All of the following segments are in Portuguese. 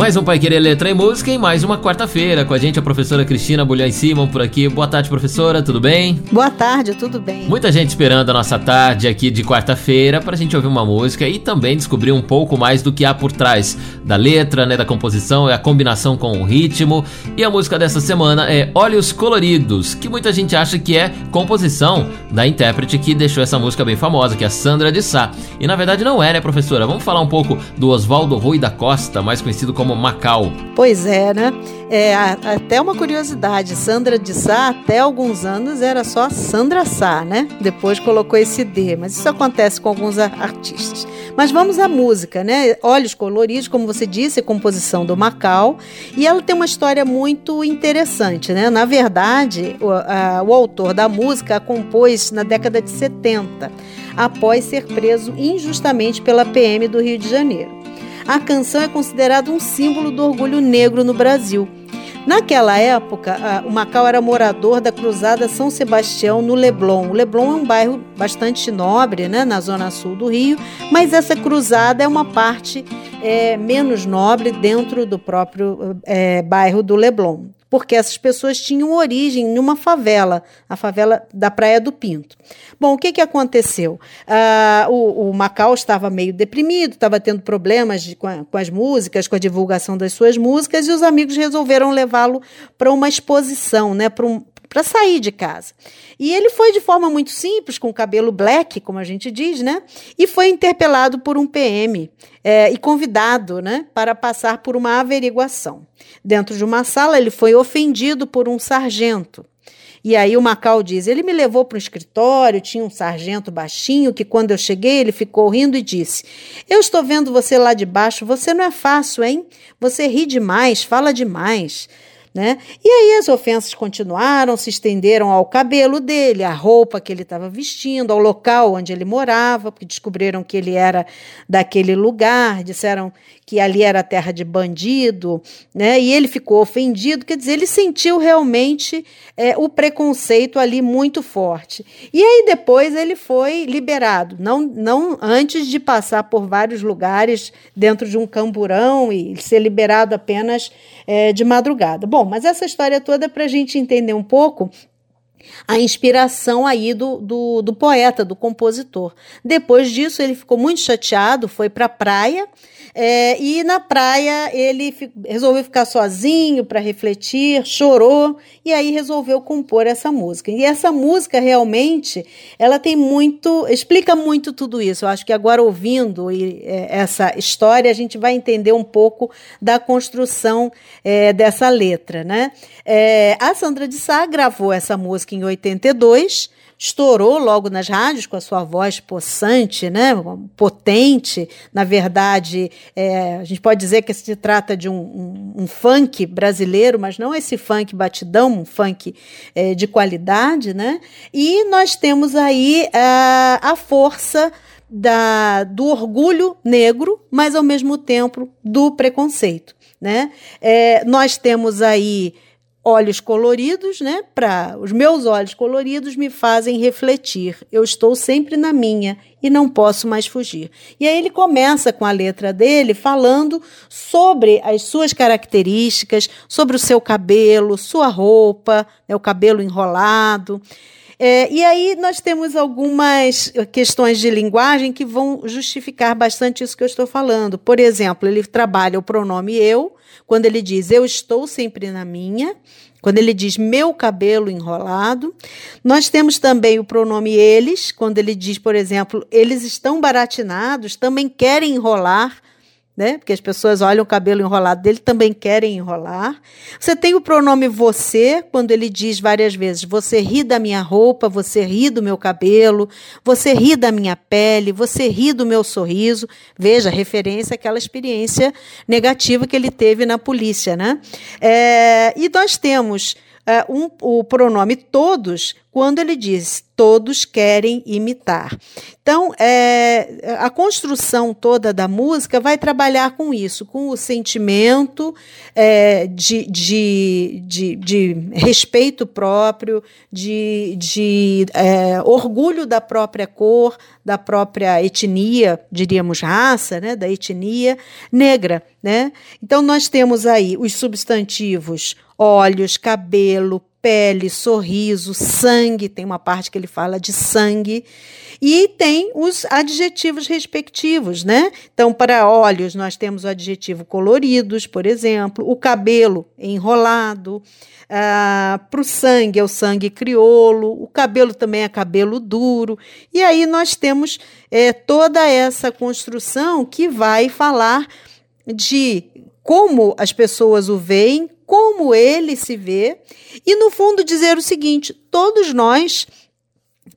Mais um Pai Querer Letra e Música e mais uma quarta-feira. Com a gente a professora Cristina Bulhões Simon por aqui. Boa tarde, professora, tudo bem? Boa tarde, tudo bem. Muita gente esperando a nossa tarde aqui de quarta-feira para a gente ouvir uma música e também descobrir um pouco mais do que há por trás da letra, né, da composição, é a combinação com o ritmo. E a música dessa semana é Olhos Coloridos, que muita gente acha que é composição da intérprete que deixou essa música bem famosa, que é a Sandra de Sá. E na verdade não é, né, professora? Vamos falar um pouco do Oswaldo Rui da Costa, mais conhecido como como Macau. Pois é, né? É, até uma curiosidade, Sandra de Sá, até alguns anos era só Sandra Sá, né? Depois colocou esse D, mas isso acontece com alguns artistas. Mas vamos à música, né? Olhos Coloridos, como você disse, é composição do Macau, e ela tem uma história muito interessante, né? Na verdade, o, a, o autor da música a compôs na década de 70, após ser preso injustamente pela PM do Rio de Janeiro a canção é considerada um símbolo do orgulho negro no Brasil. Naquela época, o Macau era morador da Cruzada São Sebastião, no Leblon. O Leblon é um bairro bastante nobre, né, na zona sul do Rio, mas essa cruzada é uma parte é, menos nobre dentro do próprio é, bairro do Leblon porque essas pessoas tinham origem numa favela, a favela da Praia do Pinto. Bom, o que, que aconteceu? Ah, o, o, Macau estava meio deprimido, estava tendo problemas de, com, a, com, as músicas, com a divulgação das suas músicas, e os amigos resolveram levá-lo para uma exposição, né, para um, para sair de casa. E ele foi de forma muito simples, com cabelo black, como a gente diz, né? E foi interpelado por um PM é, e convidado, né, para passar por uma averiguação. Dentro de uma sala, ele foi ofendido por um sargento. E aí o Macau diz: ele me levou para o escritório, tinha um sargento baixinho que, quando eu cheguei, ele ficou rindo e disse: Eu estou vendo você lá de baixo, você não é fácil, hein? Você ri demais, fala demais. Né? E aí as ofensas continuaram, se estenderam ao cabelo dele, à roupa que ele estava vestindo, ao local onde ele morava, porque descobriram que ele era daquele lugar, disseram que ali era terra de bandido, né? E ele ficou ofendido, quer dizer, ele sentiu realmente é, o preconceito ali muito forte. E aí depois ele foi liberado, não, não antes de passar por vários lugares dentro de um camburão e ser liberado apenas é, de madrugada. Bom, mas essa história toda é para a gente entender um pouco a inspiração aí do, do, do, poeta, do compositor. Depois disso, ele ficou muito chateado, foi para a praia é, e na praia ele resolveu ficar sozinho para refletir, chorou e aí resolveu compor essa música. E essa música realmente ela tem muito, explica muito tudo isso. Eu acho que agora ouvindo é, essa história a gente vai entender um pouco da construção é, dessa letra, né? É, a Sandra de Sá gravou essa música em 82 estourou logo nas rádios com a sua voz possante, né, potente. Na verdade, é, a gente pode dizer que se trata de um, um, um, funk brasileiro, mas não esse funk batidão, um funk é, de qualidade, né? E nós temos aí a, a força da, do orgulho negro, mas ao mesmo tempo do preconceito, né? É, nós temos aí olhos coloridos, né? Para os meus olhos coloridos me fazem refletir. Eu estou sempre na minha e não posso mais fugir. E aí ele começa com a letra dele falando sobre as suas características, sobre o seu cabelo, sua roupa, né, o cabelo enrolado. É, e aí nós temos algumas questões de linguagem que vão justificar bastante isso que eu estou falando. Por exemplo, ele trabalha o pronome eu, quando ele diz eu estou sempre na minha, quando ele diz meu cabelo enrolado. Nós temos também o pronome eles, quando ele diz, por exemplo, eles estão baratinados, também querem enrolar né? Porque as pessoas olham o cabelo enrolado dele, também querem enrolar. Você tem o pronome você, quando ele diz várias vezes: você ri da minha roupa, você ri do meu cabelo, você ri da minha pele, você ri do meu sorriso. Veja, referência àquela experiência negativa que ele teve na polícia, né? É, e nós temos é, um, o pronome todos quando ele diz todos querem imitar. Então, é, a construção toda da música vai trabalhar com isso, com o sentimento é, de, de, de, de, respeito próprio, de, de é, orgulho da própria cor, da própria etnia, diríamos raça, né, da etnia negra. Né? Então, nós temos aí os substantivos olhos, cabelo, pele, sorriso, sangue, tem uma parte que ele fala de sangue, e tem os adjetivos respectivos, né? Então, para olhos, nós temos o adjetivo coloridos, por exemplo, o cabelo enrolado, ah, para o sangue é o sangue criolo, o cabelo também é cabelo duro, e aí nós temos é, toda essa construção que vai falar de como as pessoas o veem, como ele se vê, e no fundo dizer o seguinte: todos nós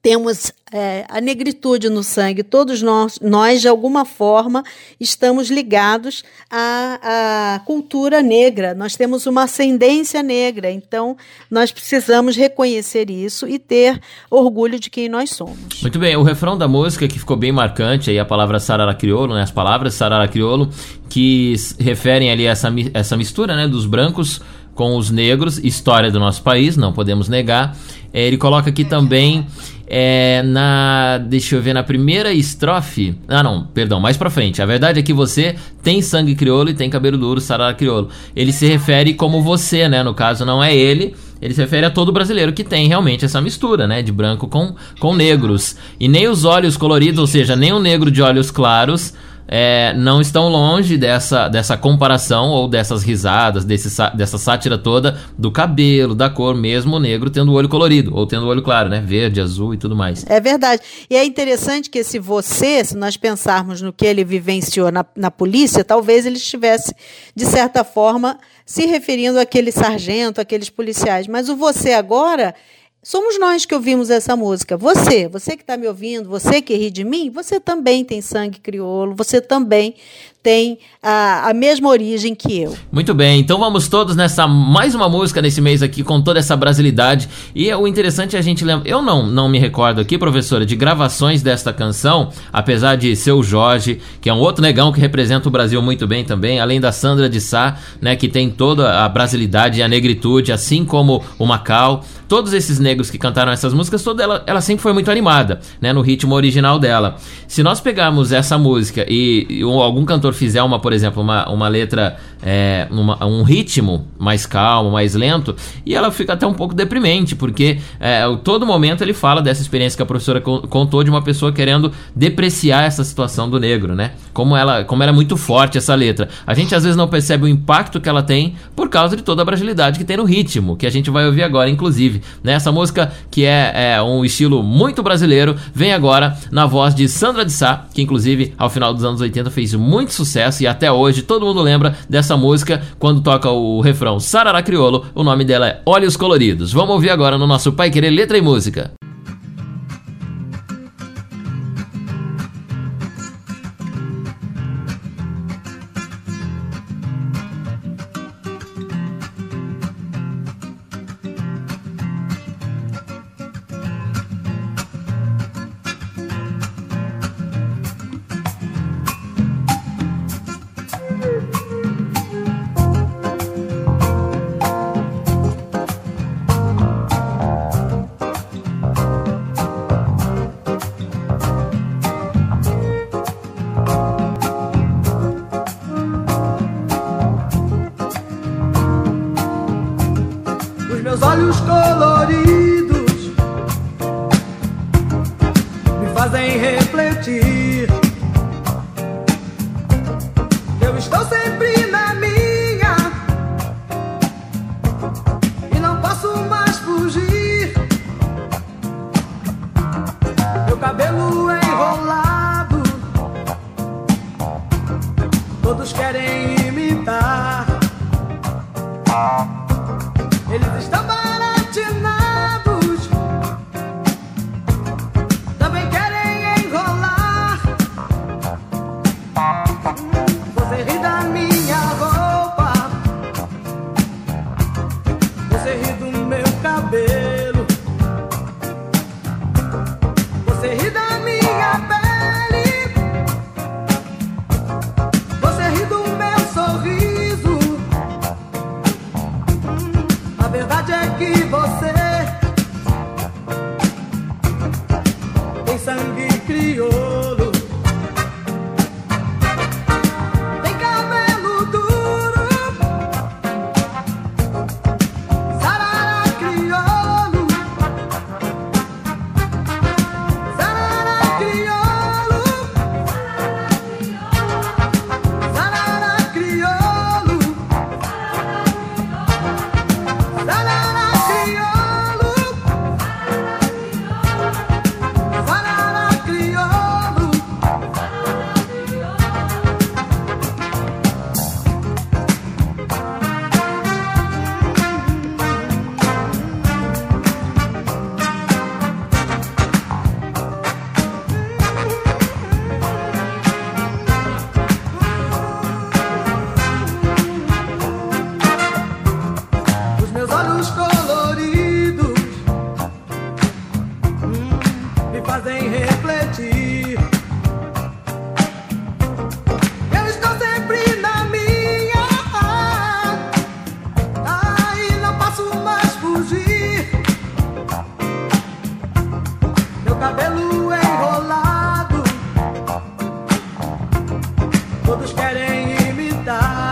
temos é, a negritude no sangue, todos nós, nós, de alguma forma, estamos ligados à, à, cultura negra, nós temos uma ascendência negra, então nós precisamos reconhecer isso e ter orgulho de quem nós somos. Muito bem, o refrão da música que ficou bem marcante, aí a palavra Sarara Criolo, né, as palavras Sarara Criolo, que referem ali essa, essa mistura né, dos brancos com os negros, história do nosso país, não podemos negar. É, ele coloca aqui também é, na. Deixa eu ver, na primeira estrofe. Ah, não, perdão, mais pra frente. A verdade é que você tem sangue crioulo e tem cabelo duro, sarara crioulo. Ele se refere como você, né? No caso, não é ele. Ele se refere a todo brasileiro que tem realmente essa mistura, né? De branco com, com negros. E nem os olhos coloridos, ou seja, nem o negro de olhos claros é, não estão longe dessa, dessa comparação ou dessas risadas, desse, dessa sátira toda do cabelo, da cor, mesmo o negro tendo o olho colorido, ou tendo o olho claro, né? Verde, azul e tudo mais. É verdade. E é interessante que esse você, se nós pensarmos no que ele vivenciou na, na polícia, talvez ele estivesse, de certa forma, se referindo àquele sargento, àqueles policiais. Mas o você agora Somos nós que ouvimos essa música. Você, você que está me ouvindo, você que ri de mim, você também tem sangue crioulo, você também tem a, a mesma origem que eu. Muito bem, então vamos todos nessa mais uma música nesse mês aqui com toda essa brasilidade. E o interessante é a gente lembrar. Eu não, não me recordo aqui, professora, de gravações desta canção, apesar de seu Jorge, que é um outro negão que representa o Brasil muito bem também, além da Sandra de Sá, né, que tem toda a brasilidade e a negritude, assim como o Macau. Todos esses negros que cantaram essas músicas, toda ela, ela sempre foi muito animada, né, no ritmo original dela. Se nós pegarmos essa música e, e algum cantor fizer uma, por exemplo, uma, uma letra, é, uma, um ritmo mais calmo, mais lento, e ela fica até um pouco deprimente, porque é, todo momento ele fala dessa experiência que a professora contou de uma pessoa querendo depreciar essa situação do negro, né? Como ela, como ela é muito forte essa letra. A gente às vezes não percebe o impacto que ela tem por causa de toda a fragilidade que tem no ritmo, que a gente vai ouvir agora, inclusive. Né? Essa música, que é, é um estilo muito brasileiro, vem agora na voz de Sandra de Sá, que inclusive ao final dos anos 80 fez muito sucesso e até hoje todo mundo lembra dessa música quando toca o refrão Sarará Criolo. O nome dela é Olhos Coloridos. Vamos ouvir agora no nosso Pai Querer Letra e Música. todos querem imitar.